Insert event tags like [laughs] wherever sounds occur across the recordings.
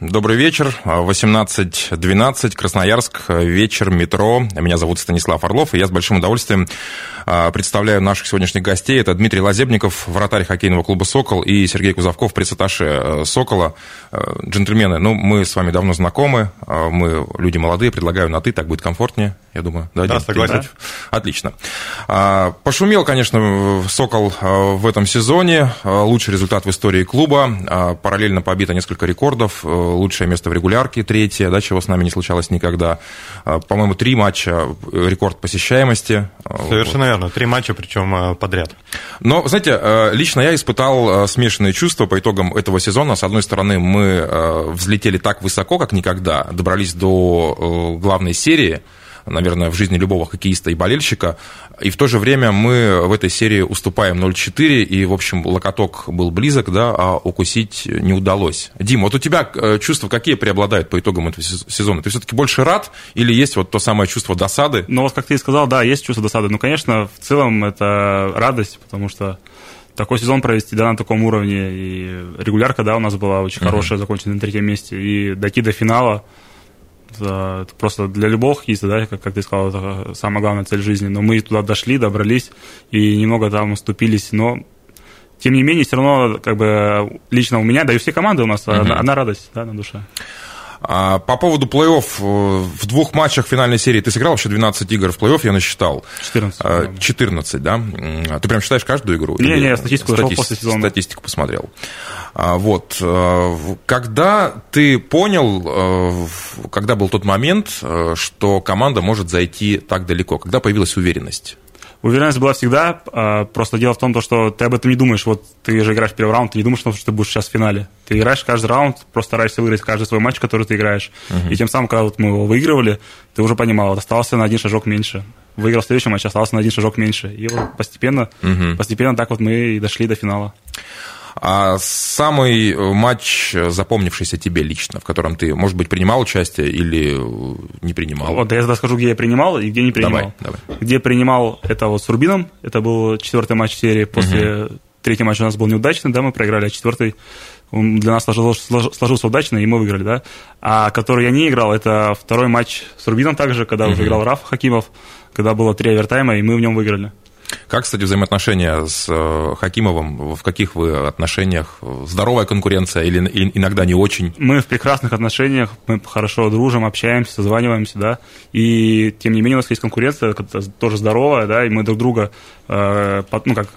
Добрый вечер. 18.12, Красноярск, вечер, метро. Меня зовут Станислав Орлов, и я с большим удовольствием а, представляю наших сегодняшних гостей. Это Дмитрий Лазебников, вратарь хоккейного клуба «Сокол», и Сергей Кузовков, пресс-атташе э, «Сокола». Э, джентльмены, ну, мы с вами давно знакомы, э, мы люди молодые, предлагаю на «ты», так будет комфортнее, я думаю. Да, Дим? согласен. Да? Отлично. А, Пошумел, конечно, «Сокол» в этом сезоне. Лучший результат в истории клуба. Параллельно побито несколько рекордов. Лучшее место в регулярке, третье, да, чего с нами не случалось никогда. По-моему, три матча, рекорд посещаемости. Совершенно верно. Три матча, причем подряд. Но, знаете, лично я испытал смешанные чувства по итогам этого сезона. С одной стороны, мы взлетели так высоко, как никогда, добрались до главной серии, наверное, в жизни любого хоккеиста и болельщика. И в то же время мы в этой серии уступаем 0-4, и, в общем, локоток был близок, да, а укусить не удалось. Дим, вот у тебя чувства какие преобладают по итогам этого сезона? Ты все-таки больше рад или есть вот то самое чувство досады? Ну, вот как ты и сказал, да, есть чувство досады. Ну, конечно, в целом это радость, потому что такой сезон провести да, на таком уровне, и регулярка, да, у нас была очень uh-huh. хорошая, закончена на третьем месте, и дойти до финала, это просто для любого хоккеиста, да, как, как ты сказал, это самая главная цель жизни. Но мы туда дошли, добрались и немного там уступились, но тем не менее, все равно, как бы, лично у меня, да и у всей команды у нас uh-huh. одна, одна радость, да, на душе. А по поводу плей-офф, в двух матчах финальной серии ты сыграл вообще 12 игр в плей-офф, я насчитал. 14. 14, да? Ты прям считаешь каждую игру? Не, не, статистику Стати... после сезона. Статистику посмотрел. Вот. Когда ты понял, когда был тот момент, что команда может зайти так далеко? Когда появилась уверенность? Уверенность была всегда, просто дело в том, что ты об этом не думаешь. Вот ты же играешь первый раунд, ты не думаешь, что ты будешь сейчас в финале. Ты играешь каждый раунд, просто стараешься выиграть каждый свой матч, который ты играешь. Uh-huh. И тем самым, когда вот мы его выигрывали, ты уже понимал, вот остался на один шажок меньше. Выиграл следующий матч, остался на один шажок меньше. И вот постепенно, uh-huh. постепенно так вот мы и дошли до финала. А самый матч, запомнившийся тебе лично, в котором ты, может быть, принимал участие или не принимал? Вот, я тогда скажу, где я принимал и где не принимал. Давай, давай. Где принимал, это вот с Рубином, это был четвертый матч серии, после угу. третий матч у нас был неудачный, да, мы проиграли, а четвертый для нас сложился, сложился удачно, и мы выиграли, да. А который я не играл, это второй матч с Рубином также, когда угу. уже играл Раф Хакимов, когда было три овертайма, и мы в нем выиграли. Как, кстати, взаимоотношения с э, Хакимовым? В каких вы отношениях? Здоровая конкуренция или иногда не очень? Мы в прекрасных отношениях, мы хорошо дружим, общаемся, созваниваемся, да. И тем не менее у нас есть конкуренция, тоже здоровая, да, и мы друг друга, э, ну как,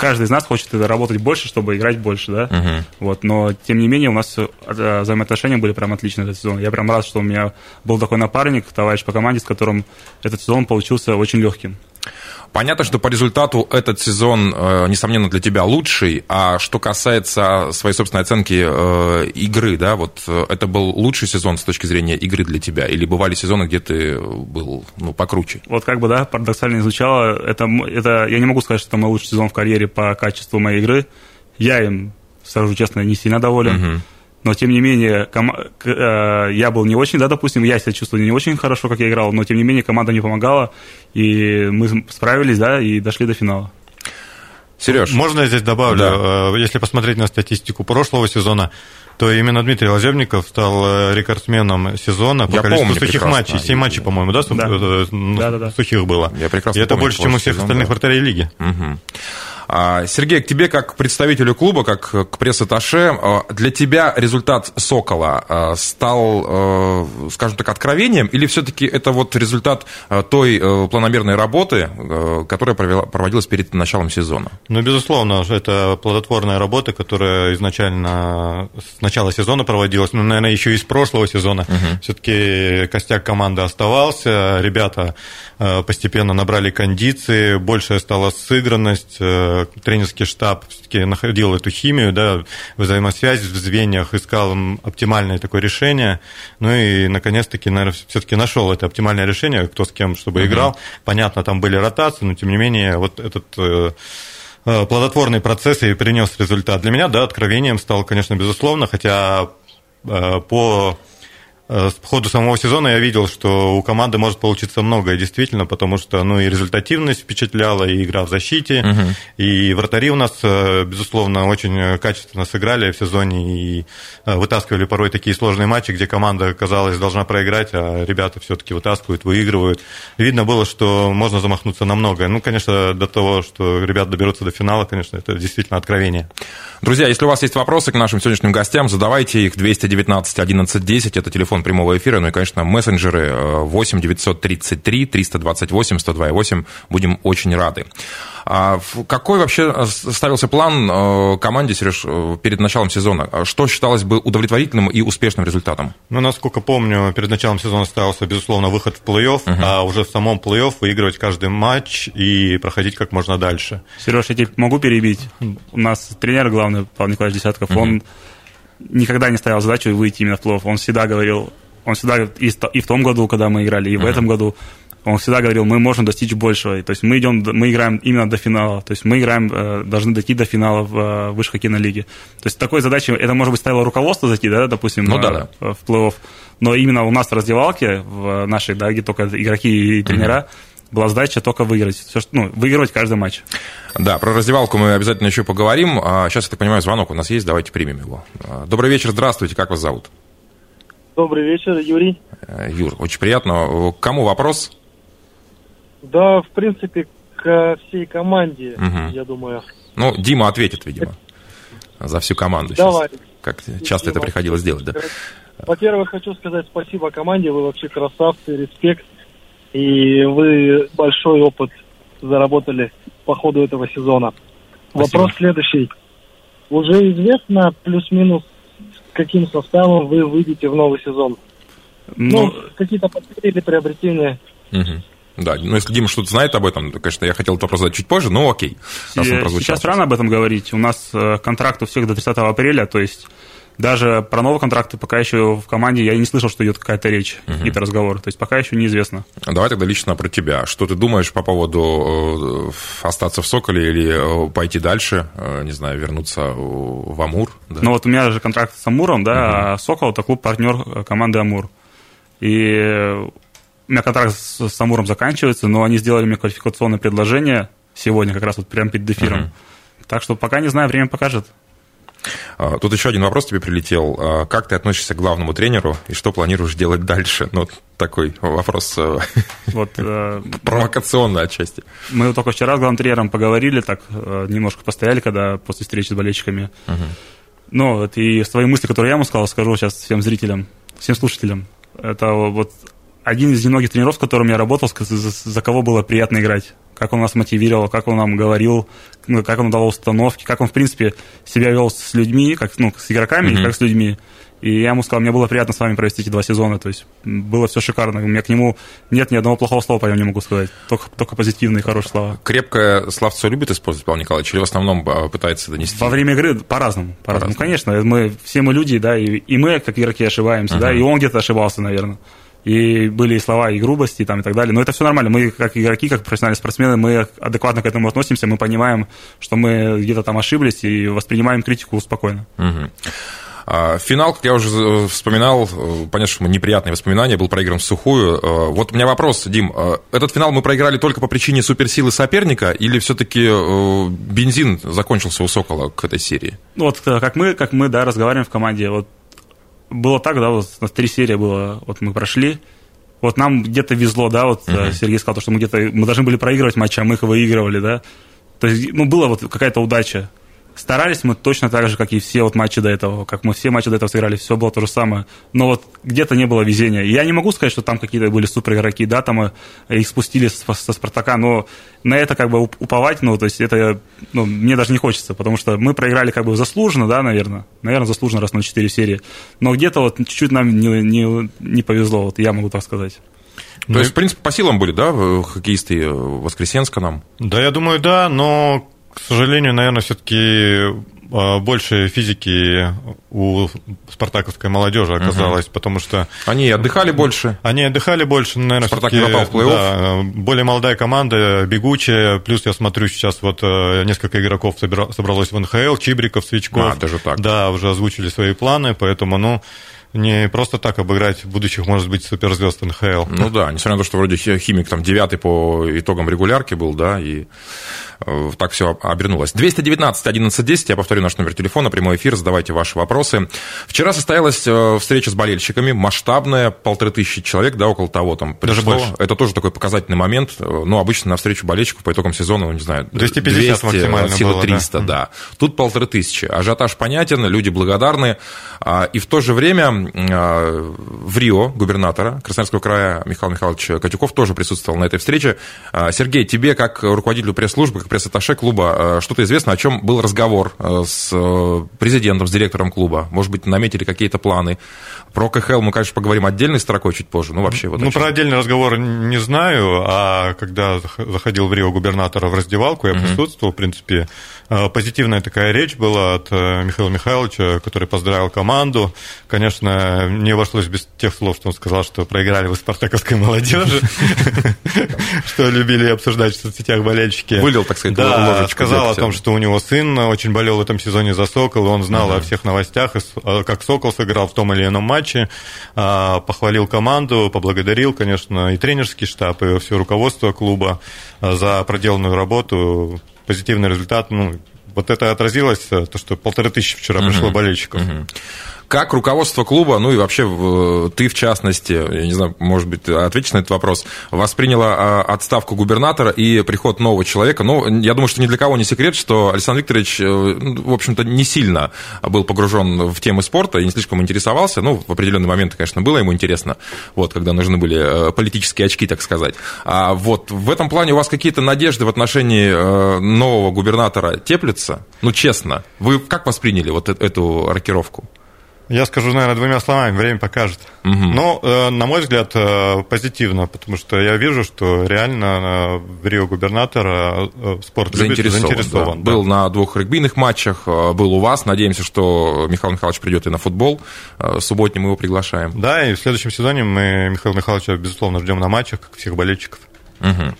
каждый из нас хочет работать больше, чтобы играть больше, да. Uh-huh. Вот, но тем не менее у нас э, взаимоотношения были прям отличные этот сезон. Я прям рад, что у меня был такой напарник, товарищ по команде, с которым этот сезон получился очень легким. Понятно, что по результату этот сезон, э, несомненно, для тебя лучший, а что касается своей собственной оценки э, игры, да, вот э, это был лучший сезон с точки зрения игры для тебя, или бывали сезоны, где ты был, ну, покруче? Вот как бы, да, парадоксально изучала, это, это, я не могу сказать, что это мой лучший сезон в карьере по качеству моей игры, я им, скажу честно, не сильно доволен, угу но тем не менее ком- э, я был не очень, да, допустим, я себя чувствовал не очень хорошо, как я играл, но тем не менее команда не помогала, и мы справились, да, и дошли до финала. Сереж. Можно я здесь добавлю? Да. Э, если посмотреть на статистику прошлого сезона, то именно Дмитрий Лазебников стал э, рекордсменом сезона по я количеству сухих матчей. Семь матчей, по-моему, да, да. да, да, да. сухих было. Я прекрасно И это помню, больше, чем у всех сезон, остальных да. вратарей лиги. Угу. Сергей, к тебе как представителю клуба, как к пресс-атташе, для тебя результат «Сокола» стал, скажем так, откровением, или все-таки это вот результат той планомерной работы, которая проводилась перед началом сезона? Ну, безусловно, это плодотворная работа, которая изначально с начала сезона проводилась, ну, наверное, еще и с прошлого сезона. Угу. Все-таки костяк команды оставался, ребята постепенно набрали кондиции, большая стала сыгранность, тренерский штаб все-таки находил эту химию, да, взаимосвязь в звеньях, искал оптимальное такое решение. Ну и, наконец-таки, наверное, все-таки нашел это оптимальное решение, кто с кем, чтобы uh-huh. играл. Понятно, там были ротации, но, тем не менее, вот этот э, плодотворный процесс и принес результат. Для меня, да, откровением стал, конечно, безусловно, хотя по Э, по ходу самого сезона я видел, что у команды может получиться многое, действительно, потому что ну, и результативность впечатляла, и игра в защите, угу. и вратари у нас, э, безусловно, очень качественно сыграли в сезоне и э, вытаскивали порой такие сложные матчи, где команда, казалось, должна проиграть, а ребята все-таки вытаскивают, выигрывают. Видно было, что можно замахнуться на многое. Ну, конечно, до того, что ребята доберутся до финала, конечно, это действительно откровение. Друзья, если у вас есть вопросы к нашим сегодняшним гостям, задавайте их 219 11 10, это телефон прямого эфира, ну и, конечно, мессенджеры 8 933 328 102 будем очень рады. А какой вообще э, ставился план э, команде, Сереж, э, перед началом сезона? Что считалось бы удовлетворительным и успешным результатом? Ну, насколько помню, перед началом сезона ставился, безусловно, выход в плей-офф, uh-huh. а уже в самом плей-офф выигрывать каждый матч и проходить как можно дальше. Сереж, я тебе могу перебить? У нас тренер главный, Павел Николаевич Десятков, uh-huh. он никогда не ставил задачу выйти именно в плей-офф. Он всегда говорил, он всегда и в том году, когда мы играли, и в uh-huh. этом году он всегда говорил, мы можем достичь большего. То есть мы идем, мы играем именно до финала. То есть мы играем, э, должны дойти до финала в э, высшей хоккейной лиге. То есть такой задачи, это может быть ставило руководство зайти, да, допустим, ну, да, да. в плей-офф. Но именно у нас в раздевалке, в нашей, да, где только игроки и тренера, mm-hmm. Была задача только выиграть. Все, ну, выигрывать каждый матч. Да, про раздевалку мы обязательно еще поговорим. А сейчас, я так понимаю, звонок у нас есть, давайте примем его. А, добрый вечер, здравствуйте, как вас зовут? Добрый вечер, Юрий. Э, Юр, очень приятно. Кому вопрос? Да, в принципе, к всей команде, угу. я думаю. Ну, Дима ответит, видимо, за всю команду Давай. сейчас. Как часто Дима. это приходилось делать, да? Во-первых, хочу сказать спасибо команде, вы вообще красавцы, респект. И вы большой опыт заработали по ходу этого сезона. Спасибо. Вопрос следующий. Уже известно плюс-минус, каким составом вы выйдете в новый сезон? Ну, ну какие-то потери или приобретения? Угу. Да, ну если Дима что-то знает об этом, то, конечно, я хотел вопрос задать чуть позже, но окей. Сейчас рано об этом говорить. У нас э, контракт у всех до 30 апреля, то есть даже про новые контракты пока еще в команде я не слышал, что идет какая-то речь, угу. какие-то разговоры. То есть пока еще неизвестно. Давай тогда лично про тебя. Что ты думаешь по поводу э, остаться в Соколе или э, пойти дальше, не знаю, вернуться в Амур? Да? Ну вот у меня же контракт с Амуром, да, угу. а Сокол это клуб-партнер команды Амур. И у меня контракт с, с Амуром заканчивается, но они сделали мне квалификационное предложение сегодня, как раз вот прямо перед эфиром. Uh-huh. Так что пока не знаю, время покажет. А, тут еще один вопрос тебе прилетел. А, как ты относишься к главному тренеру и что планируешь делать дальше? Ну, такой вопрос э, вот, э, [laughs] провокационный отчасти. Мы только вчера с главным тренером поговорили, так э, немножко постояли, когда после встречи с болельщиками. Угу. Ну, вот, и свои мысли, которые я ему сказал, скажу сейчас всем зрителям, всем слушателям. Это вот один из немногих тренеров, с которым я работал, за кого было приятно играть. Как он нас мотивировал, как он нам говорил, ну, как он давал установки, как он, в принципе, себя вел с людьми, как ну, с игроками, mm-hmm. как с людьми. И я ему сказал, мне было приятно с вами провести эти два сезона. То есть было все шикарно. У меня к нему нет ни одного плохого слова, по нему не могу сказать. Только, только позитивные, хорошие слова. Крепкое словцо любит использовать Павел Николаевич или в основном а, пытается донести? Во время игры по-разному. По-разному. По конечно, мы, все мы люди, да, и, и мы, как игроки, ошибаемся, uh-huh. да, и он где-то ошибался, наверное и были и слова, и грубости, там, и так далее. Но это все нормально. Мы, как игроки, как профессиональные спортсмены, мы адекватно к этому относимся, мы понимаем, что мы где-то там ошиблись, и воспринимаем критику спокойно. Угу. Финал, как я уже вспоминал, э, понятно, что неприятные воспоминания, был проигран в сухую. Э, вот у меня вопрос, Дим, э, этот финал мы проиграли только по причине суперсилы соперника или все-таки бензин закончился у Сокола к этой серии? Ну вот как мы, как мы, да, разговариваем в команде, вот было так, да, вот у нас три серии было, вот мы прошли, вот нам где-то везло, да, вот uh-huh. Сергей сказал, что мы где-то, мы должны были проигрывать матчи, а мы их выигрывали, да, то есть, ну, была вот какая-то удача, Старались мы точно так же, как и все вот матчи до этого, как мы все матчи до этого сыграли, все было то же самое. Но вот где-то не было везения. Я не могу сказать, что там какие-то были супер игроки, да, там э, их спустили со, со Спартака, но на это как бы уповать, ну, то есть это, ну, мне даже не хочется, потому что мы проиграли как бы заслуженно, да, наверное, наверное, заслуженно раз на 4 серии, но где-то вот чуть-чуть нам не, не, не повезло, вот я могу так сказать. То есть, в принципе, по силам были, да, хоккеисты Воскресенска нам? Да, я думаю, да, но К сожалению, наверное, все-таки больше физики у спартаковской молодежи оказалось, угу. потому что... Они отдыхали больше? Они отдыхали больше, наверное, Спартак не попал в плей-офф? Да, более молодая команда, бегучая, плюс я смотрю сейчас вот несколько игроков собралось в НХЛ, Чибриков, Свечков. А, даже так. Да, уже озвучили свои планы, поэтому, ну, не просто так обыграть будущих, может быть, суперзвезд НХЛ. Ну да, несмотря на то, что вроде химик там девятый по итогам регулярки был, да, и э, так все обернулось. 219 11 10, я повторю наш номер телефона, прямой эфир, задавайте ваши вопросы. Вчера состоялась э, встреча с болельщиками, масштабная, полторы тысячи человек, да, около того там пришло. Даже больше. Это тоже такой показательный момент, ну, обычно на встречу болельщиков по итогам сезона, ну, не знаю, 250 200, максимально сила было, 300, да. да. Тут полторы тысячи. Ажиотаж понятен, люди благодарны, а, и в то же время а, в Рио губернатора Красноярского края Михаил Михайлович Катюков тоже присутствовал на этой встрече. А, Сергей, тебе, как руководителю пресс-службы, пресс-атташе клуба, а, что-то известно, о чем был разговор с президентом, с директором клуба? Может быть, наметили какие-то планы? Про КХЛ мы, конечно, поговорим отдельной строкой чуть позже. Ну, вообще, вот ну про отдельный разговор не знаю, а когда заходил в Рио губернатора в раздевалку, я присутствовал, в принципе, позитивная такая речь была от э, Михаила Михайловича, который поздравил команду. Конечно, не обошлось без тех слов, что он сказал, что проиграли в спартаковской молодежи, [laughs] что любили обсуждать в соцсетях болельщики. Вылил, так сказать, Да, сказал о том, что у него сын очень болел в этом сезоне за «Сокол», он знал о всех новостях, как «Сокол» сыграл в том или ином матче, а, похвалил команду, поблагодарил, конечно, и тренерский штаб, и все руководство клуба за проделанную работу, позитивный результат. Ну, вот это отразилось, то, что полторы тысячи вчера пришло болельщиков. Как руководство клуба, ну и вообще ты в частности, я не знаю, может быть, ответишь на этот вопрос, восприняла а, отставку губернатора и приход нового человека? Ну, я думаю, что ни для кого не секрет, что Александр Викторович, э, в общем-то, не сильно был погружен в темы спорта и не слишком интересовался. Ну, в определенный момент, конечно, было ему интересно, вот, когда нужны были э, политические очки, так сказать. А вот в этом плане у вас какие-то надежды в отношении э, нового губернатора теплятся? Ну, честно, вы как восприняли вот эту рокировку? Я скажу, наверное, двумя словами, время покажет. Угу. Но, э, на мой взгляд, э, позитивно, потому что я вижу, что реально э, в Рио губернатора спорт заинтересован. заинтересован да. Был на двух регбийных матчах, был у вас. Надеемся, что Михаил Михайлович придет и на футбол. Субботний мы его приглашаем. Да, и в следующем сезоне мы Михаила Михайловича, безусловно, ждем на матчах, как всех болельщиков. Угу.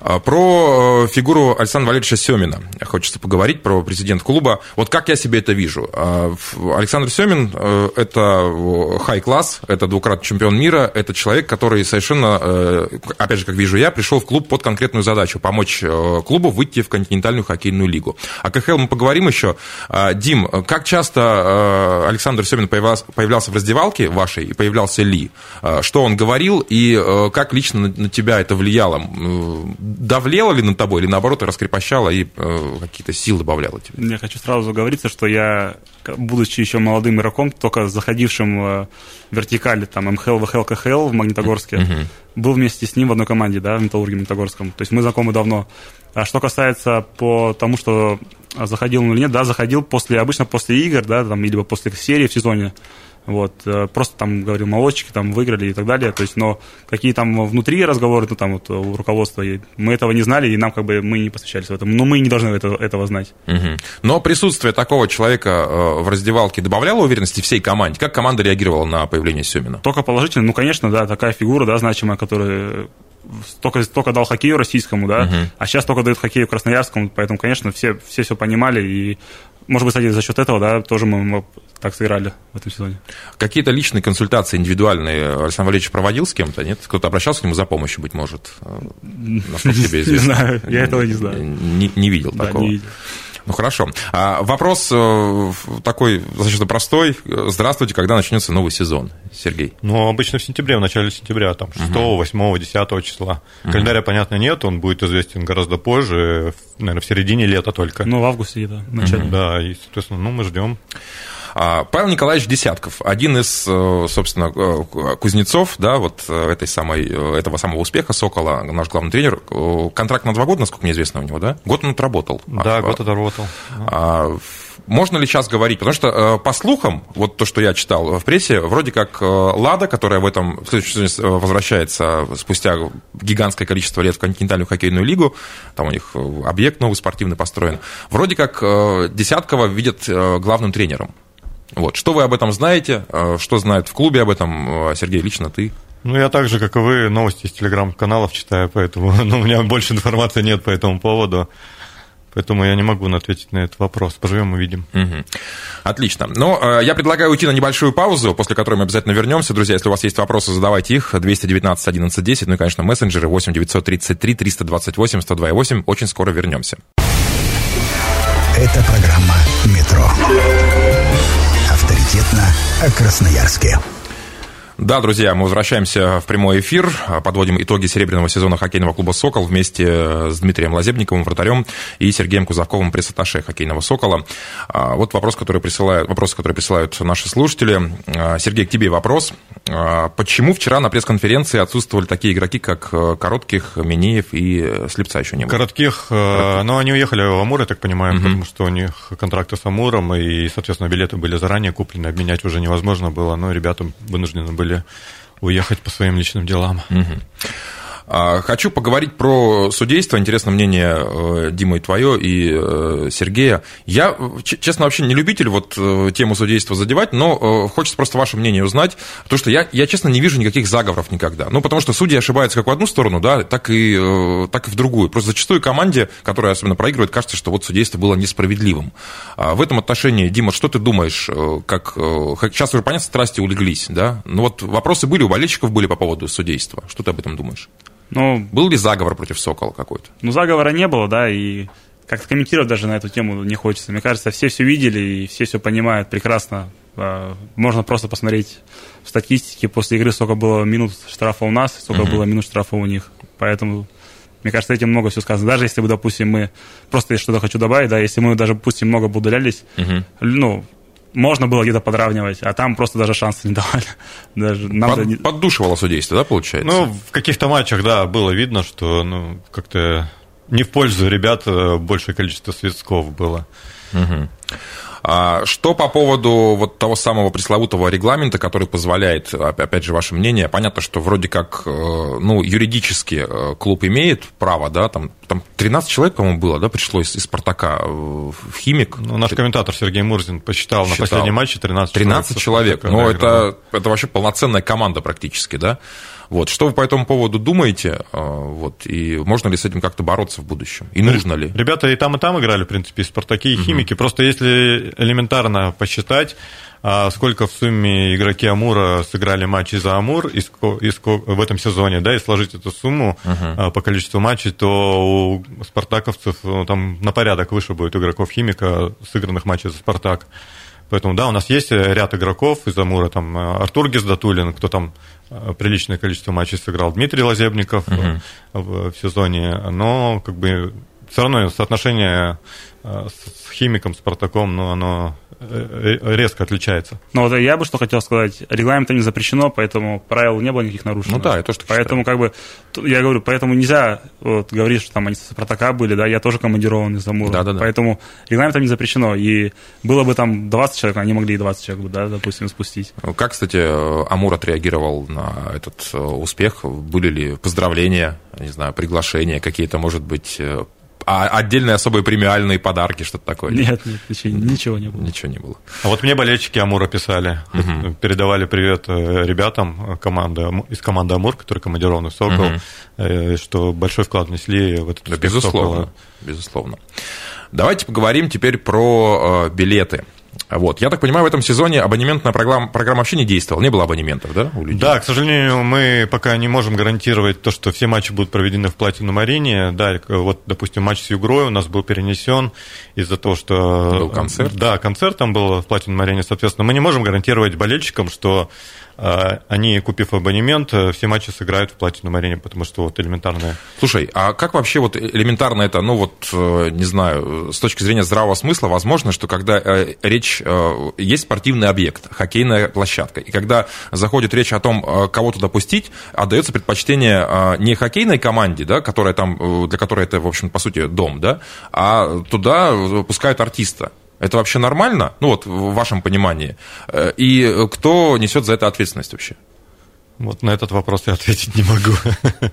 Про э, фигуру Александра Валерьевича Семина хочется поговорить, про президент клуба. Вот как я себе это вижу. А, Александр Семин э, – это хай-класс, это двукратный чемпион мира, это человек, который совершенно, э, опять же, как вижу я, пришел в клуб под конкретную задачу – помочь клубу выйти в континентальную хоккейную лигу. О КХЛ мы поговорим еще. А, Дим, как часто Александр Семин появлялся в раздевалке вашей и появлялся ли? Что он говорил и как лично на тебя это влияло? Давлела ли на тобой, или наоборот раскрепощала и э, какие-то силы добавляла тебе? Я хочу сразу говориться, что я, будучи еще молодым игроком, только заходившим в вертикали, там, МХЛ, ВХЛ, КХЛ в Магнитогорске, uh-huh. был вместе с ним в одной команде, да, в Металлурге Магнитогорском. То есть мы знакомы давно. А что касается по тому, что заходил он или нет, да, заходил после, обычно после игр, да, там, либо после серии в сезоне. Вот, э, просто там, говорил, молодчики там выиграли и так далее. То есть, но какие там внутри разговоры, ну, там вот у руководства, мы этого не знали, и нам как бы мы не посвящались в этом. Но мы не должны этого, этого знать. Угу. Но присутствие такого человека э, в раздевалке добавляло уверенности всей команде? Как команда реагировала на появление Семина? Только положительно. Ну, конечно, да, такая фигура, да, значимая, которая только, только дал хоккею российскому, да, uh а сейчас только дает хоккею красноярскому, поэтому, конечно, все, все все понимали, и, может быть, кстати, за счет этого, да, тоже мы так сыграли в этом сезоне. Какие-то личные консультации индивидуальные Александр Валерьевич проводил с кем-то, нет? Кто-то обращался к нему за помощью, быть может? Насколько тебе известно? Не знаю, я этого не знаю. Не, не видел да, такого? не видел. Ну хорошо. А вопрос э, такой достаточно простой. Здравствуйте, когда начнется новый сезон, Сергей? Ну, обычно в сентябре, в начале сентября, там 6, угу. 8, 10 числа. Угу. Календаря, понятно, нет, он будет известен гораздо позже, наверное, в середине лета только. Ну, в августе, да, в начале. Угу. Да, и, соответственно, ну, мы ждем. А, Павел Николаевич Десятков, один из, э, собственно, э, кузнецов, да, вот э, этой самой, этого самого успеха Сокола, наш главный тренер. Контракт на два года, насколько мне известно, у него, да? Год он отработал. Да, а, год отработал. А, можно ли сейчас говорить? Потому что, по слухам, вот то, что я читал в прессе, вроде как Лада, которая в этом в возвращается спустя гигантское количество лет в континентальную хоккейную лигу, там у них объект новый спортивный построен, вроде как Десяткова видят главным тренером. Вот. Что вы об этом знаете? Э, что знает в клубе об этом? Э, Сергей, лично ты? Ну, я так же, как и вы, новости из телеграм-каналов читаю, поэтому [laughs] ну, у меня больше информации нет по этому поводу. Поэтому я не могу ответить на этот вопрос. Поживем увидим. Угу. Отлично. Ну, э, я предлагаю уйти на небольшую паузу, после которой мы обязательно вернемся. Друзья, если у вас есть вопросы, задавайте их. 219 11 10, ну и, конечно, мессенджеры 8 933 328 128. Очень скоро вернемся. Это программа «Метро» авторитетно о Красноярске. Да, друзья, мы возвращаемся в прямой эфир, подводим итоги серебряного сезона хоккейного клуба «Сокол» вместе с Дмитрием Лазебниковым, вратарем, и Сергеем Кузаковым, пресс-атташе хоккейного «Сокола». А, вот вопрос, который присылают, вопрос, который присылают наши слушатели. А, Сергей, к тебе вопрос. А, почему вчера на пресс-конференции отсутствовали такие игроки, как э, Коротких, Минеев и Слепца еще не было? Коротких, э, Коротких. ну, они уехали в Амур, я так понимаю, угу. потому что у них контракты с Амуром, и, соответственно, билеты были заранее куплены, обменять уже невозможно было, но ребята вынуждены были были уехать по своим личным делам. Угу. Хочу поговорить про судейство. Интересно мнение э, Дима и твое, и э, Сергея. Я, честно, вообще не любитель вот э, тему судейства задевать, но хочется просто ваше мнение узнать. Потому что я, я, честно, не вижу никаких заговоров никогда. Ну, потому что судьи ошибаются как в одну сторону, да, так и, так и в другую. Просто зачастую команде, которая особенно проигрывает, кажется, что вот судейство было несправедливым. А в этом отношении, Дима, что ты думаешь, как... Сейчас уже, понятно, страсти улеглись, да? Ну, вот вопросы были, у болельщиков были по поводу судейства. Что ты об этом думаешь? Ну, Был ли заговор против Сокола какой-то? Ну, заговора не было, да, и как-то комментировать даже на эту тему не хочется. Мне кажется, все все видели и все все понимают прекрасно. А, можно просто посмотреть в статистике. После игры сколько было минут штрафа у нас, сколько uh-huh. было минут штрафа у них. Поэтому, мне кажется, этим много все сказано. Даже если бы, допустим, мы... Просто я что-то хочу добавить, да, если мы даже, допустим, много бы удалялись, uh-huh. ну, можно было где-то подравнивать, а там просто даже шансы не давали. [laughs] Даже нам Под, не... Поддушивало судейство, да, получается? Ну, в каких-то матчах, да, было видно, что ну, как-то не в пользу ребят э, большее количество свистков было. Угу. А что по поводу вот того самого пресловутого регламента, который позволяет, опять же, ваше мнение, понятно, что вроде как, э, ну, юридически э, клуб имеет право, да, там, там 13 человек, по-моему, было, да, пришло из, из «Спартака» в «Химик». Ну, наш комментатор Сергей Мурзин посчитал, посчитал. на последнем матче 13 человек. 13 человек, ну, это, это вообще полноценная команда практически, да. Вот. Что вы по этому поводу думаете? А, вот, и можно ли с этим как-то бороться в будущем? И нужно ли? Ребята и там, и там играли, в принципе, и «Спартаки», и «Химики». Угу. Просто если элементарно посчитать, а сколько в сумме игроки Амура сыграли матчи за Амур и ско, и ско, в этом сезоне, да, и сложить эту сумму uh-huh. по количеству матчей, то у спартаковцев ну, там на порядок выше будет игроков Химика, сыгранных матчей за Спартак. Поэтому, да, у нас есть ряд игроков из Амура, там Артур Гездатулин, кто там приличное количество матчей сыграл Дмитрий Лазебников в, в сезоне, но как бы все равно соотношение э, с химиком, Спартаком, ну, оно Э, резко отличается. Ну, вот я бы что хотел сказать. Регламентом не запрещено, поэтому правил не было никаких нарушений. Ну да, это что Поэтому, как бы, я говорю, поэтому нельзя вот, говорить, что там они с протока были, да, я тоже командирован из Амура. Да, да, да. Поэтому регламентом не запрещено. И было бы там 20 человек, они могли и 20 человек, да, допустим, спустить. Как, кстати, Амур отреагировал на этот э, успех? Были ли поздравления, не знаю, приглашения какие-то, может быть, э, а отдельные особые премиальные подарки, что-то такое? Нет, нет, ничего, ничего не было. Ничего не было. А вот мне болельщики Амура писали, угу. передавали привет э, ребятам команды, из команды Амур, которые командированы в Сокол, угу. что большой вклад внесли в этот да, Безусловно, Сокола. безусловно. Давайте поговорим теперь про э, билеты. Вот. Я так понимаю, в этом сезоне абонементная программа, программа вообще не действовала, не было абонементов, да, у людей? Да, к сожалению, мы пока не можем гарантировать то, что все матчи будут проведены в Платином арене. Да, вот, допустим, матч с Югрой у нас был перенесен из-за того, что... Был концерт? Да, концерт там был в Платином арене, соответственно. Мы не можем гарантировать болельщикам, что они, купив абонемент, э, все матчи сыграют в платиновом арене, потому что вот элементарное. Слушай, а как вообще вот элементарно это, ну вот, э, не знаю, с точки зрения здравого смысла, возможно, что когда э, речь, есть спортивный объект, хоккейная площадка, и когда заходит речь о том, кого туда пустить, отдается предпочтение не хоккейной команде, да, которая там, для которой это, в общем, по сути, дом, да, а туда пускают артиста. Это вообще нормально? Ну вот, в вашем понимании. Э, и кто несет за это ответственность вообще? Вот на этот вопрос я ответить не могу. [laughs]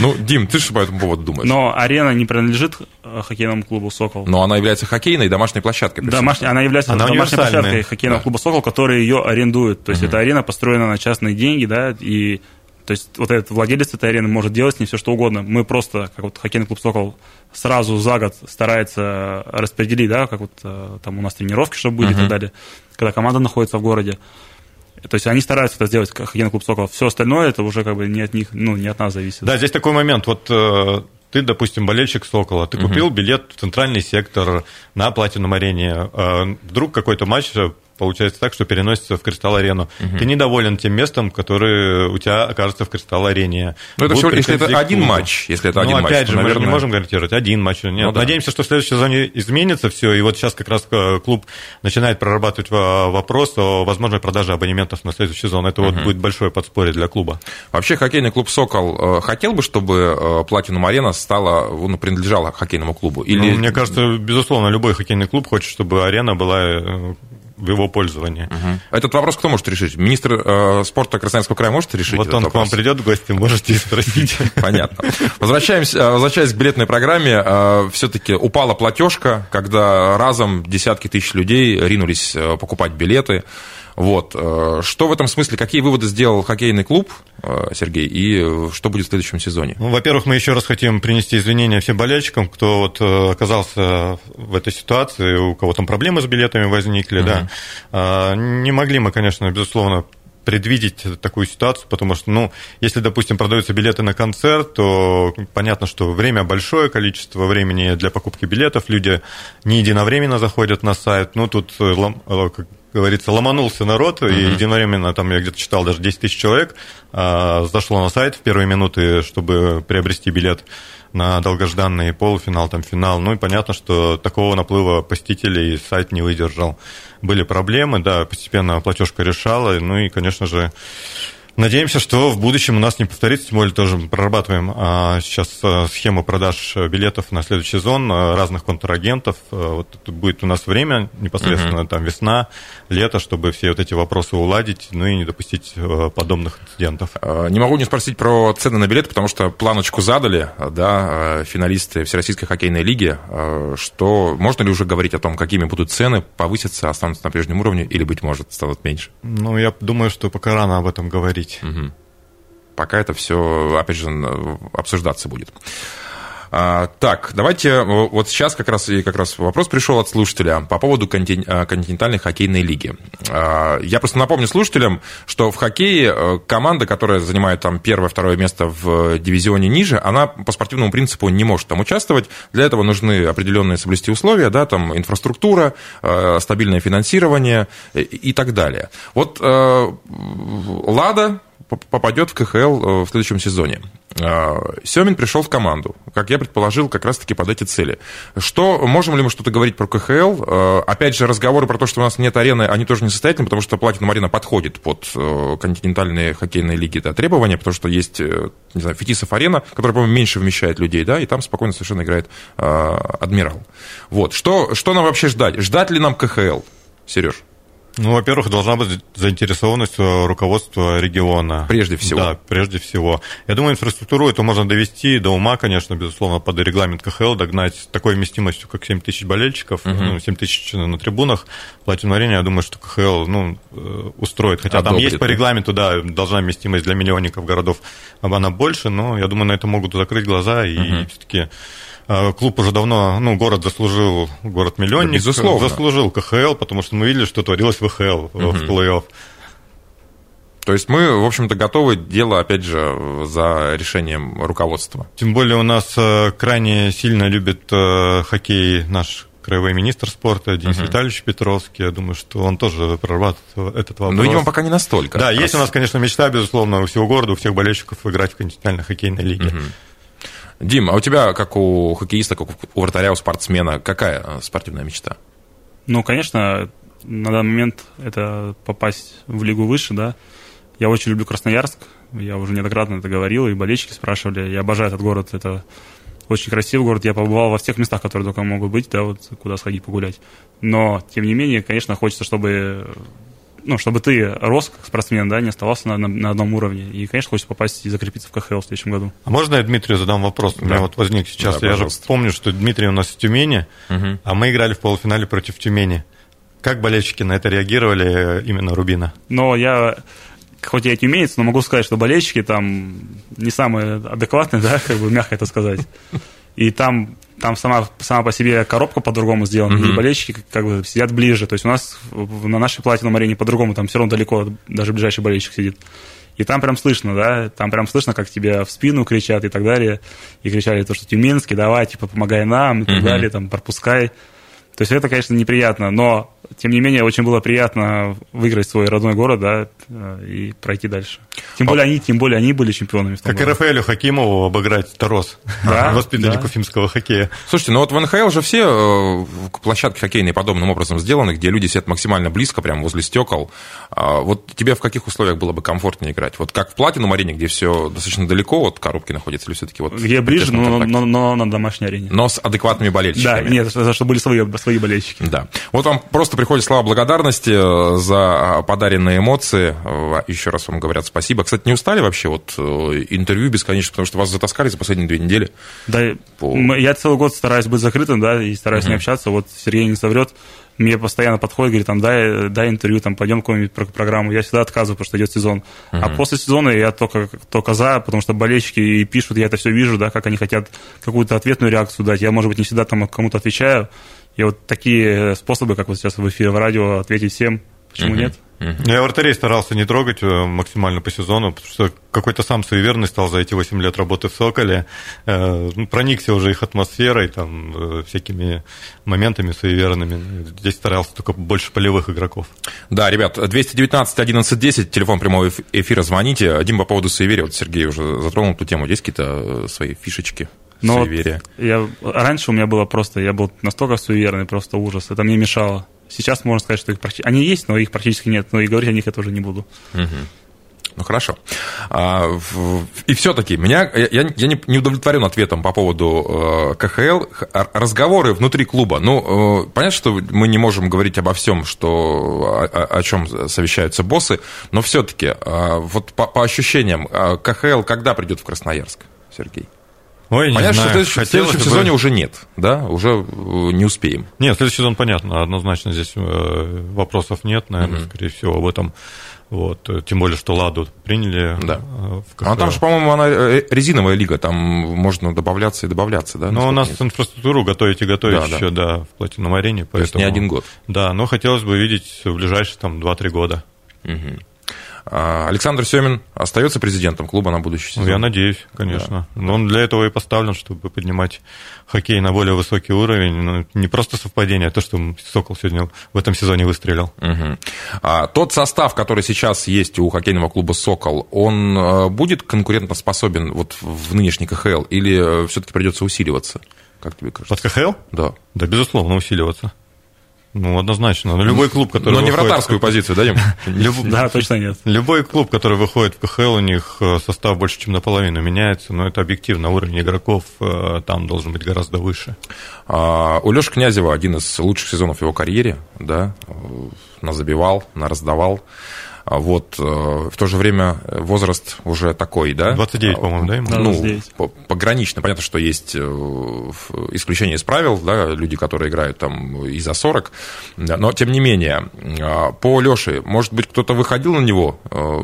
Ну, Дим, ты что по этому поводу думаешь? Но арена не принадлежит э, хоккейному клубу «Сокол». Но она является хоккейной домашней площадкой. Домашней, она является она домашней площадкой хоккейного да. клуба «Сокол», который ее арендует. То есть, угу. эта арена построена на частные деньги, да, и то есть вот этот владелец этой арены может делать с ней все, что угодно. Мы просто, как вот хоккейный клуб «Сокол», сразу за год старается распределить, да, как вот э, там у нас тренировки, чтобы были uh-huh. и так далее, когда команда находится в городе. То есть они стараются это сделать, как хоккейный клуб «Сокол». Все остальное это уже как бы не от них, ну, не от нас зависит. Да, здесь такой момент. Вот э, ты, допустим, болельщик Сокола, ты купил uh-huh. билет в центральный сектор на платином арене. Э, вдруг какой-то матч получается так, что переносится в Кристалл-арену. Угу. Ты недоволен тем местом, которое у тебя окажется в Кристалл-арене. Ну, это все, если это один матч, если это ну, один опять матч, опять же, наверное... мы же не можем гарантировать один матч. Нет. Ну, да. Надеемся, что в следующем сезоне изменится все, и вот сейчас как раз э, клуб начинает прорабатывать вопрос о возможной продаже абонементов на следующий сезон. Это угу. вот будет большое подспорье для клуба. Вообще, хоккейный клуб «Сокол» э, хотел бы, чтобы Платинум э, Арена стала, ну, принадлежала хоккейному клубу? Или... Ну, мне кажется, безусловно, любой хоккейный клуб хочет, чтобы арена была в его пользовании. Угу. Этот вопрос кто может решить? Министр э, спорта Красноярского края может решить? Вот он вопрос? к вам придет в гости, можете спросить. [laughs] Понятно. Возвращаемся, э, возвращаясь к билетной программе, э, все-таки упала платежка, когда разом десятки тысяч людей ринулись э, покупать билеты. Вот. Э, что в этом смысле, какие выводы сделал хоккейный клуб, э, Сергей, и э, что будет в следующем сезоне? Ну, во-первых, мы еще раз хотим принести извинения всем болельщикам, кто вот оказался в этой ситуации, у кого там проблемы с билетами возникли, угу. да. А, не могли мы, конечно, безусловно, предвидеть такую ситуацию, потому что, ну, если, допустим, продаются билеты на концерт, то понятно, что время большое количество времени для покупки билетов, люди не единовременно заходят на сайт, ну, тут, говорится, ломанулся народ, uh-huh. и единовременно, там я где-то читал, даже 10 тысяч человек а, зашло на сайт в первые минуты, чтобы приобрести билет на долгожданный полуфинал, там финал. Ну и понятно, что такого наплыва посетителей сайт не выдержал. Были проблемы, да, постепенно платежка решала, ну и, конечно же, Надеемся, что в будущем у нас не повторится, тем более тоже прорабатываем а, сейчас а, схему продаж билетов на следующий сезон а, разных контрагентов. Вот тут будет у нас время, непосредственно угу. там весна, лето, чтобы все вот эти вопросы уладить, ну и не допустить подобных инцидентов. Не могу не спросить про цены на билеты, потому что планочку задали, да, финалисты Всероссийской хоккейной лиги, что можно ли уже говорить о том, какими будут цены, повысятся, останутся на прежнем уровне или, быть может, станут меньше? Ну, я думаю, что пока рано об этом говорить обсудить. Угу. Пока это все, опять же, обсуждаться будет. А, так, давайте вот сейчас как раз и как раз вопрос пришел от слушателя по поводу а, континентальной хоккейной лиги. А, я просто напомню слушателям, что в хоккее э, команда, которая занимает там первое, второе место в дивизионе ниже, она по спортивному принципу не может там участвовать. Для этого нужны определенные соблюсти условия, да, там инфраструктура, э, стабильное финансирование и так далее. Вот э, Лада попадет в КХЛ в следующем сезоне. А, Семин пришел в команду, как я предположил, как раз-таки под эти цели. Что, можем ли мы что-то говорить про КХЛ? А, опять же, разговоры про то, что у нас нет арены, они тоже несостоятельны, потому что Платинум Арена подходит под э, континентальные хоккейные лиги да, требования, потому что есть, э, не знаю, Фетисов Арена, которая, по-моему, меньше вмещает людей, да, и там спокойно совершенно играет э, Адмирал. Вот. Что, что нам вообще ждать? Ждать ли нам КХЛ, Сереж? Ну, во-первых, должна быть заинтересованность э, руководства региона. Прежде всего. Да, прежде всего. Я думаю, инфраструктуру это можно довести до ума, конечно, безусловно, под регламент КХЛ, догнать с такой вместимостью, как 7 тысяч болельщиков, угу. ну, 7 тысяч на трибунах. Платину арене, я думаю, что КХЛ ну, э, устроит. Хотя Одобрит, там есть по регламенту, да, должна вместимость для миллионников городов, она больше, но я думаю, на это могут закрыть глаза и угу. все-таки клуб уже давно, ну, город заслужил, город-миллионник, да, безусловно. заслужил КХЛ, потому что мы видели, что творилось в ХЛ, угу. в плей-офф. То есть мы, в общем-то, готовы дело, опять же, за решением руководства. Тем более у нас э, крайне сильно любит э, хоккей наш краевой министр спорта Денис Витальевич Петровский. Я думаю, что он тоже прорабатывает этот вопрос. Но, видимо, пока не настолько. Да, есть у нас, конечно, мечта, безусловно, у всего города, у всех болельщиков играть в континентальной хоккейной лиге. Дим, а у тебя, как у хоккеиста, как у вратаря, у спортсмена, какая э, спортивная мечта? Ну, конечно, на данный момент это попасть в лигу выше, да. Я очень люблю Красноярск, я уже неоднократно это говорил, и болельщики спрашивали. Я обожаю этот город, это очень красивый город. Я побывал во всех местах, которые только могут быть, да, вот куда сходить погулять. Но, тем не менее, конечно, хочется, чтобы ну, чтобы ты рос как спортсмен, да, не оставался на, на, на одном уровне. И, конечно, хочется попасть и закрепиться в КХЛ в следующем году. А можно я Дмитрию задам вопрос? У меня вот возник сейчас. Да, я пожалуйста. же помню, что Дмитрий у нас в Тюмени, Мгм. а мы играли в полуфинале против Тюмени. Как болельщики на это реагировали э, именно Рубина? Но я, хоть я и тюменец, но могу сказать, что болельщики там не самые адекватные, [laughs] да, как бы мягко это сказать. И там, там сама, сама по себе коробка по-другому сделана, и болельщики как- бы сидят ближе. То есть у нас на нашей платином арене по-другому, там все равно далеко даже ближайший болельщик сидит. И там прям слышно, да, там прям слышно, как тебе в спину кричат и так далее. И кричали то, что Тюменский, давай, типа, помогай нам и так далее, там, пропускай. То есть это, конечно, неприятно, но, тем не менее, очень было приятно выиграть свой родной город, да, э, и пройти дальше. Тем более они, тем более они были чемпионами. в том Как и году. Рафаэлю Хакимову обыграть Тарос, Да, [laughs] воспитаннику да. финского хоккея. Слушайте, ну вот в НХЛ же все э, площадки хоккейные подобным образом сделаны, где люди сидят максимально близко, прямо возле стекол. А Вот тебе в каких условиях было бы комфортнее играть? Вот как в Платинум арене, где все достаточно далеко от коробки находится, или все-таки вот... Где ближе, но, но, но на домашней арене. Но с адекватными Да, болельщиками. нет, за что были свои, свои болельщики. Да. Вот вам просто приходят слова благодарности э, за подаренные эмоции. Э, Еще раз вам говорят спасибо. Кстати, не устали вообще вот э, интервью бесконечно, потому что вас затаскали за последние две недели? Да, По- я целый год стараюсь быть закрытым, да, и стараюсь не общаться. Вот Сергей не соврет. Мне постоянно подходит, говорит, там, дай, дай интервью, там, пойдем какую-нибудь про- программу. Я всегда отказываю, потому что идет сезон. А после сезона я только, только за, потому что болельщики и пишут, я это все вижу, да, как они хотят какую-то ответную реакцию дать. Я, может быть, не всегда там кому-то отвечаю. И вот такие способы, как вот сейчас в эфире в радио, ответить всем, почему нет? Я вратарей старался не трогать э, максимально по сезону, потому что какой-то сам суеверный стал за эти 8 лет работы в «Соколе». Э, ну, Проникся уже их атмосферой, там, э, всякими моментами суеверными. Здесь старался только больше полевых игроков. Да, ребят, 219 11 10, телефон прямого эф- эфира, звоните. Дим, по поводу суеверия, вот Сергей уже затронул эту тему. Есть какие-то свои фишечки Но вот суеверия? я, раньше у меня было просто, я был настолько суеверный, просто ужас. Это мне мешало. Сейчас можно сказать, что их практи- они есть, но их практически нет. Но и говорить о них я тоже не буду. Ну хорошо. А, и все-таки меня я, я- не, удовлетворен ответом по поводу э, КХЛ. А- Разговоры внутри клуба. Ну, э, понятно, что мы не можем говорить обо всем, что, о, о чем совещаются боссы, но все-таки вот по, по ощущениям, КХЛ когда придет в Красноярск, Сергей? Ой, не Понятно, знаю. что в следующем, в следующем бы- сезоне уже нет, да, уже э, не успеем. Нет, следующий сезон понятно, однозначно здесь э, вопросов нет, наверное, скорее всего, об этом. Вот, тем более, что Ладу приняли Да. э, в А там КХЛ. же, по-моему, она резиновая лига, там можно добавляться и добавляться, да? Но у нас мне инфраструктуру готовить и готовить Да, да. еще, да, в платином арене. То есть не поэтому- один год. Да, но хотелось бы видеть в ближайшие там 2-3 года. А, Александр Семин остается президентом клуба на будущий сезон. я надеюсь, конечно. Но он для этого и поставлен, чтобы поднимать хоккей на более высокий уровень. Ну, не просто совпадение, а то, что Сокол сегодня в этом сезоне выстрелил. Мгм. А, тот состав, который сейчас есть у хоккейного клуба «Сокол», он э, будет конкурентоспособен вот в нынешней КХЛ или все-таки придется усиливаться? Как тебе кажется? Под КХЛ? Да. Да, безусловно, усиливаться. Ну, однозначно. Но любой клуб, который Но не выходит- вратарскую позицию, да, Дим? [laughs] Люб- Да, [laughs] точно нет. Любой клуб, который выходит в КХЛ, у них э, состав больше, чем наполовину меняется, но это объективно. Уровень игроков э, там должен быть гораздо выше. А, У Леши Князева один из лучших сезонов его карьере, да, э, назабивал, нараздавал. А Вот э, в то же время возраст уже такой, да? 29, по-моему, да, ему? Ну, 29. по- погранично. Понятно, что есть э, исключения из правил, да, люди, которые играют там и за 40, да, но тем не менее, э, по Леше, может быть, кто-то выходил на него? Э,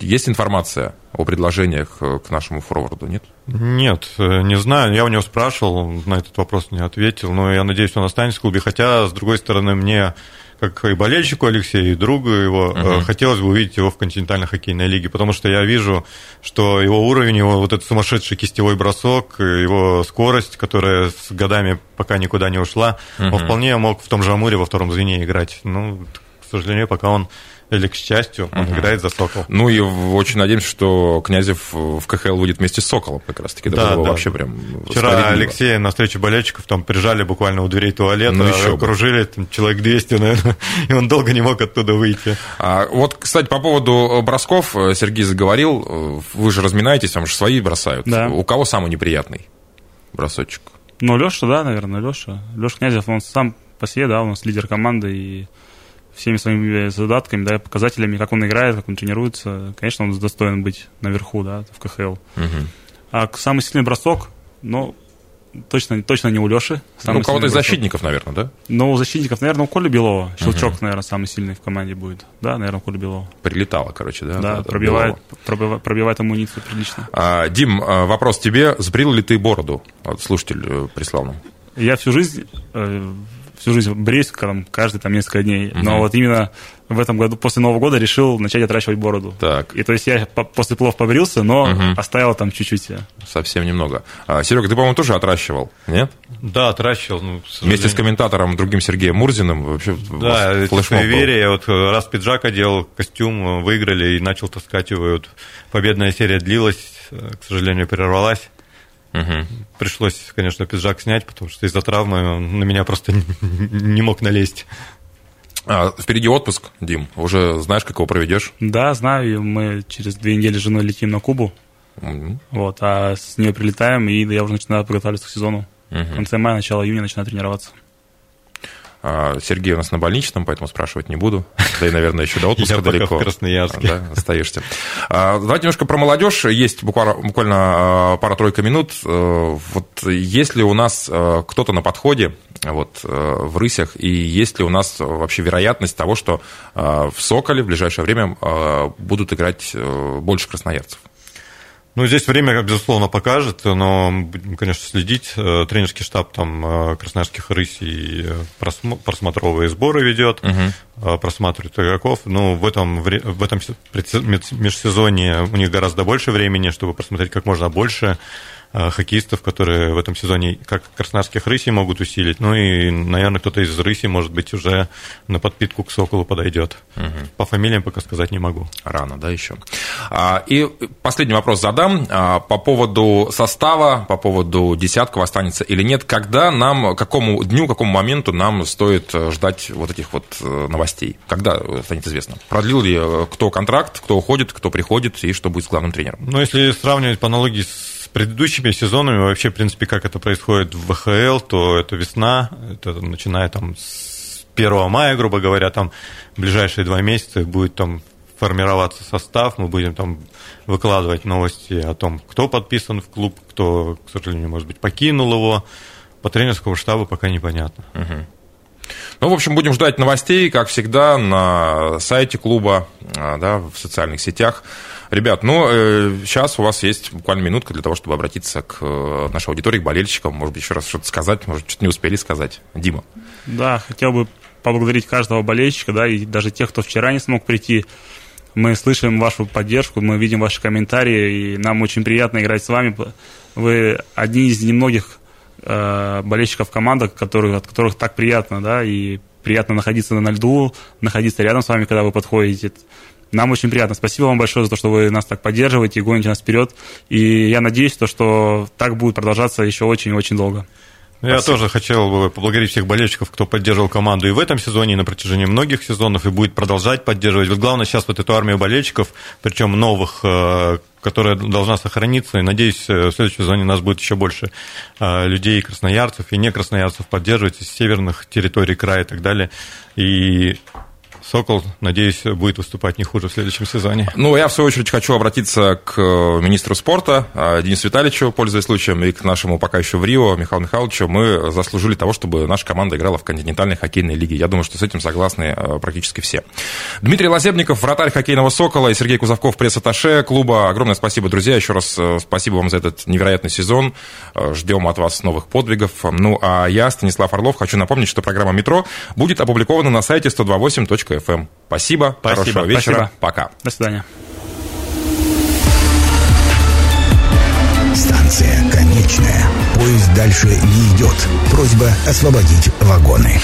Есть информация о предложениях к нашему форварду, нет? Нет, не знаю. Я у него спрашивал, он на этот вопрос не ответил. Но я надеюсь, он останется в клубе. Хотя, с другой стороны, мне как и болельщику Алексею, и другу его, угу. хотелось бы увидеть его в континентальной хоккейной лиге, потому что я вижу, что его уровень, его вот этот сумасшедший кистевой бросок, его скорость, которая с годами пока никуда не ушла, угу. он вполне мог в том же Амуре во втором звене играть. Ну, к сожалению, пока он или к счастью, он угу. играет за Сокол. Ну и очень надеемся, что Князев в КХЛ выйдет вместе с Соколом как раз-таки. Да, да. вообще прям Вчера Алексея на встрече болельщиков там прижали буквально у дверей туалета, ну, еще окружили там, человек 200, наверное, [laughs] и он долго не мог оттуда выйти. А, вот, кстати, по поводу бросков Сергей заговорил. Вы же разминаетесь, там же свои бросают. Да. У кого самый неприятный бросочек? Ну, Леша, да, наверное, Леша. Леша Князев, он сам по себе, да, у нас лидер команды, и всеми своими задатками, да, показателями, как он играет, как он тренируется. Конечно, он достоин быть наверху, да, в КХЛ. Угу. А самый сильный бросок, ну, точно, точно не у Леши. Ну, у кого-то из защитников, наверное, да? Ну, у защитников, наверное, у Коли Белова. Щелчок, угу. наверное, самый сильный в команде будет. Да, наверное, у Коли Белова. Прилетало, короче, да? Да, пробивает, пробивает, пробивает амуницию прилично. А, Дим, а, вопрос тебе. Сбрил ли ты бороду? Вот слушатель э, прислал нам. Я всю жизнь э, всю жизнь бреюсь там, каждый там несколько дней. Угу. Но вот именно в этом году, после Нового года, решил начать отращивать бороду. Так. И то есть я после плов побрился, но угу. оставил там чуть-чуть. Совсем немного. А, Серега, ты, по-моему, тоже отращивал, нет? Да, отращивал. Ну, Вместе с комментатором другим Сергеем Мурзиным вообще Да, в вере, я вот раз пиджак одел, костюм выиграли и начал таскать его. И вот победная серия длилась, к сожалению, прервалась. Угу. Пришлось, конечно, пиджак снять, потому что из-за травмы он на меня просто [laughs] не мог налезть. А, впереди отпуск, Дим. Уже знаешь, как его проведешь? Да, знаю. Мы через две недели с женой летим на Кубу. Угу. Вот, а с нее прилетаем, и я уже начинаю подготавливаться к сезону. Угу. В конце мая, начало июня начинаю тренироваться. А, Сергей у нас на больничном, поэтому спрашивать не буду. [laughs] Да и, наверное, еще до отпуска Я далеко. Пока в Красноярске. Да, остаешься. А, давайте немножко про молодежь. Есть буквально, а, пара-тройка минут. Э, вот есть ли у нас э, кто-то на подходе вот, э, в рысях, и есть ли у нас вообще вероятность того, что в Соколе в ближайшее время будут играть больше красноярцев? Ну, здесь время, безусловно, покажет, но будем, конечно, следить. Э, тренерский штаб там э, красноярских рысей э, просмотровые сборы ведет, угу. просматривает игроков. Ну, в этом, в этом межсезонье у них гораздо больше времени, чтобы просмотреть как можно больше хоккеистов, которые в этом сезоне как краснодарских рысей могут усилить. Ну и, наверное, кто-то из рысей, может быть, уже на подпитку к Соколу подойдет. Угу. По фамилиям пока сказать не могу. Рано, да, еще. А, и последний вопрос задам а, по поводу состава, по поводу десятков останется или нет. Когда нам, какому дню, какому моменту нам стоит ждать вот этих вот э, новостей? Когда станет известно? Продлил ли э, кто контракт, кто уходит, кто приходит и что будет с главным тренером? Ну, если сравнивать по аналогии с предыдущими сезонами, вообще, в принципе, как это происходит в ВХЛ, то это весна, это начиная там с 1 мая, грубо говоря, там ближайшие два месяца будет там формироваться состав, мы будем там выкладывать новости о том, кто подписан в клуб, кто, к сожалению, может быть, покинул его. По тренерскому штабу пока непонятно. Ну, в общем, будем ждать новостей, как всегда, на сайте клуба, а, да, в социальных сетях. Ребят, ну, сейчас у вас есть буквально минутка для того, чтобы обратиться к э, нашей аудитории, к болельщикам, может быть, еще раз что-то сказать, может, что-то не успели сказать. Дима. Да, хотел бы поблагодарить каждого болельщика, да, и даже тех, кто вчера не смог прийти. Мы слышим вашу поддержку, мы видим ваши комментарии, и нам очень приятно играть с вами. Вы одни из немногих э, болельщиков команды, которые, от которых так приятно, да, и приятно находиться на льду, находиться рядом с вами, когда вы подходите. Нам очень приятно. Спасибо вам большое за то, что вы нас так поддерживаете и гоните нас вперед. И я надеюсь, то, что так будет продолжаться еще очень-очень долго. Ну, я Спасибо. тоже хотел бы поблагодарить всех болельщиков, кто поддерживал команду и в этом сезоне, и на протяжении многих сезонов, и будет продолжать поддерживать. Вот главное сейчас вот эту армию болельщиков, причем новых, э, которая должна сохраниться. И надеюсь, э, в следующем сезоне у нас будет еще больше э, людей, красноярцев и не красноярцев поддерживать из северных территорий края и так далее. И Сокол, надеюсь, будет выступать не хуже в следующем сезоне. Ну, я, в свою очередь, хочу обратиться к министру спорта Денису Витальевичу, пользуясь случаем, и к нашему пока еще в Рио Михаилу Михайловичу. Мы заслужили того, чтобы наша команда играла в континентальной хоккейной лиге. Я думаю, что с этим согласны практически все. Дмитрий Лазебников, вратарь хоккейного «Сокола», и Сергей Кузовков, пресс-атташе клуба. Огромное спасибо, друзья. Еще раз спасибо вам за этот невероятный сезон. Ждем от вас новых подвигов. Ну, а я, Станислав Орлов, хочу напомнить, что программа «Метро» будет опубликована на сайте 128.fm. Спасибо. Спасибо. Хорошего вечера. Спасибо. Пока. До свидания. Станция конечная. Поезд дальше не идет. Просьба освободить вагоны.